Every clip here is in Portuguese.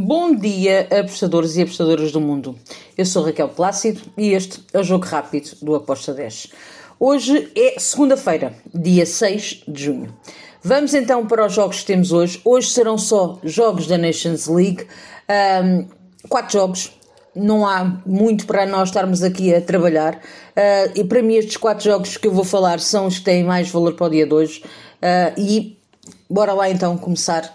Bom dia, apostadores e apostadoras do mundo. Eu sou Raquel Plácido e este é o Jogo Rápido do Aposta 10. Hoje é segunda-feira, dia 6 de junho. Vamos então para os jogos que temos hoje. Hoje serão só jogos da Nations League. Um, quatro jogos, não há muito para nós estarmos aqui a trabalhar. Uh, e para mim, estes quatro jogos que eu vou falar são os que têm mais valor para o dia de hoje. Uh, e bora lá então começar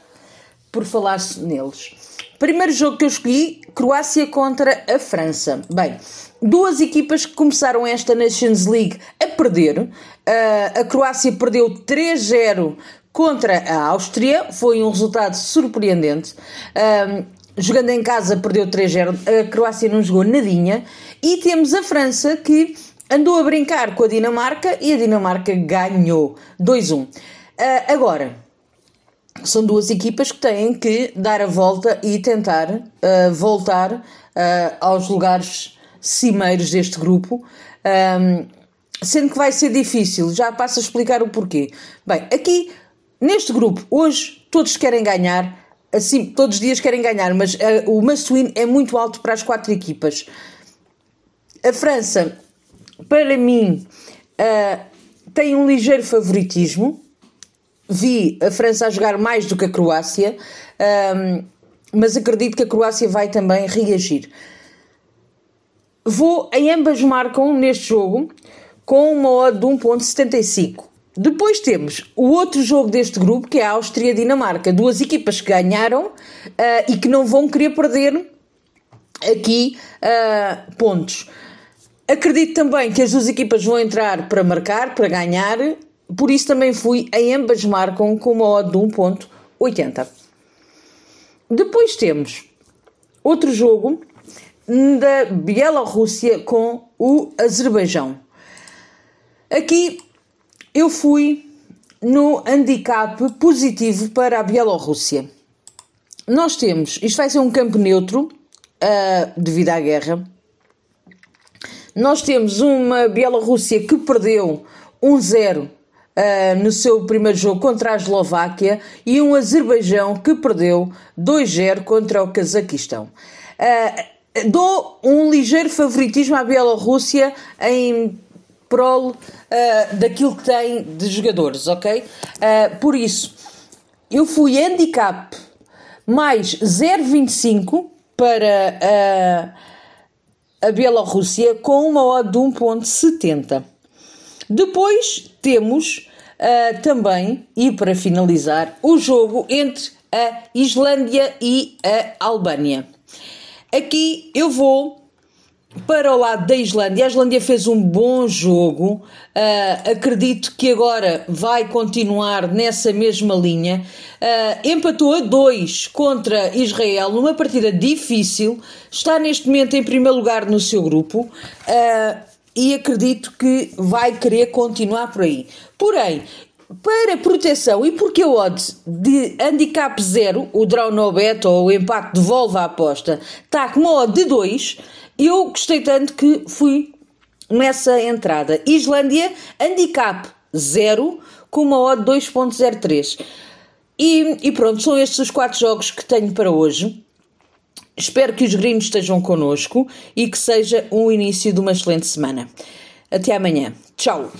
por falar neles. Primeiro jogo que eu escolhi, Croácia contra a França. Bem, duas equipas que começaram esta Nations League a perder. Uh, a Croácia perdeu 3-0 contra a Áustria, foi um resultado surpreendente. Uh, jogando em casa, perdeu 3-0. A Croácia não jogou nadinha. E temos a França que andou a brincar com a Dinamarca e a Dinamarca ganhou 2-1. Uh, ah, agora, são duas equipas que têm que dar a volta e tentar uh, voltar uh, aos lugares cimeiros deste grupo, um, sendo que vai ser difícil. Já passo a explicar o porquê. Bem, aqui neste grupo, hoje todos querem ganhar, assim, todos os dias querem ganhar, mas uh, o win é muito alto para as quatro equipas. A França, para mim, tem um ligeiro favoritismo vi a França a jogar mais do que a Croácia, um, mas acredito que a Croácia vai também reagir. Vou, em ambas marcam neste jogo com uma odd de 1.75. Depois temos o outro jogo deste grupo, que é a Áustria-Dinamarca. Duas equipas que ganharam uh, e que não vão querer perder aqui uh, pontos. Acredito também que as duas equipas vão entrar para marcar, para ganhar, por isso também fui em ambas marcam com uma odd de 1.80. Depois temos outro jogo da Bielorrússia com o Azerbaijão. Aqui eu fui no handicap positivo para a Bielorrússia. Nós temos, isto vai ser um campo neutro uh, devido à guerra. Nós temos uma Bielorrússia que perdeu 1-0 Uh, no seu primeiro jogo contra a Eslováquia e um Azerbaijão que perdeu 2-0 contra o Cazaquistão. Uh, dou um ligeiro favoritismo à Bielorrússia em prol uh, daquilo que tem de jogadores, ok? por isso, eu fui handicap mais 0,25 para a Bielorrússia com uma odd de 1,70. Depois temos uh, também, e para finalizar, o jogo entre a Islândia e a Albânia. Aqui eu vou para o lado da Islândia. A Islândia fez um bom jogo. Uh, acredito que agora vai continuar nessa mesma linha. Uh, empatou a 2 contra Israel numa partida difícil. Está neste momento em primeiro lugar no seu grupo. Uh, e acredito que vai querer continuar por aí. Porém, para proteção e porque o odds de handicap 0, o draw no bet ou o empate devolve a aposta, está com uma odd de 2, eu gostei tanto que fui nessa entrada. Islândia, handicap 0, com uma odd 2.03. E, e pronto, são estes os quatro jogos que tenho para hoje. Espero que os gringos estejam connosco e que seja um início de uma excelente semana. Até amanhã. Tchau!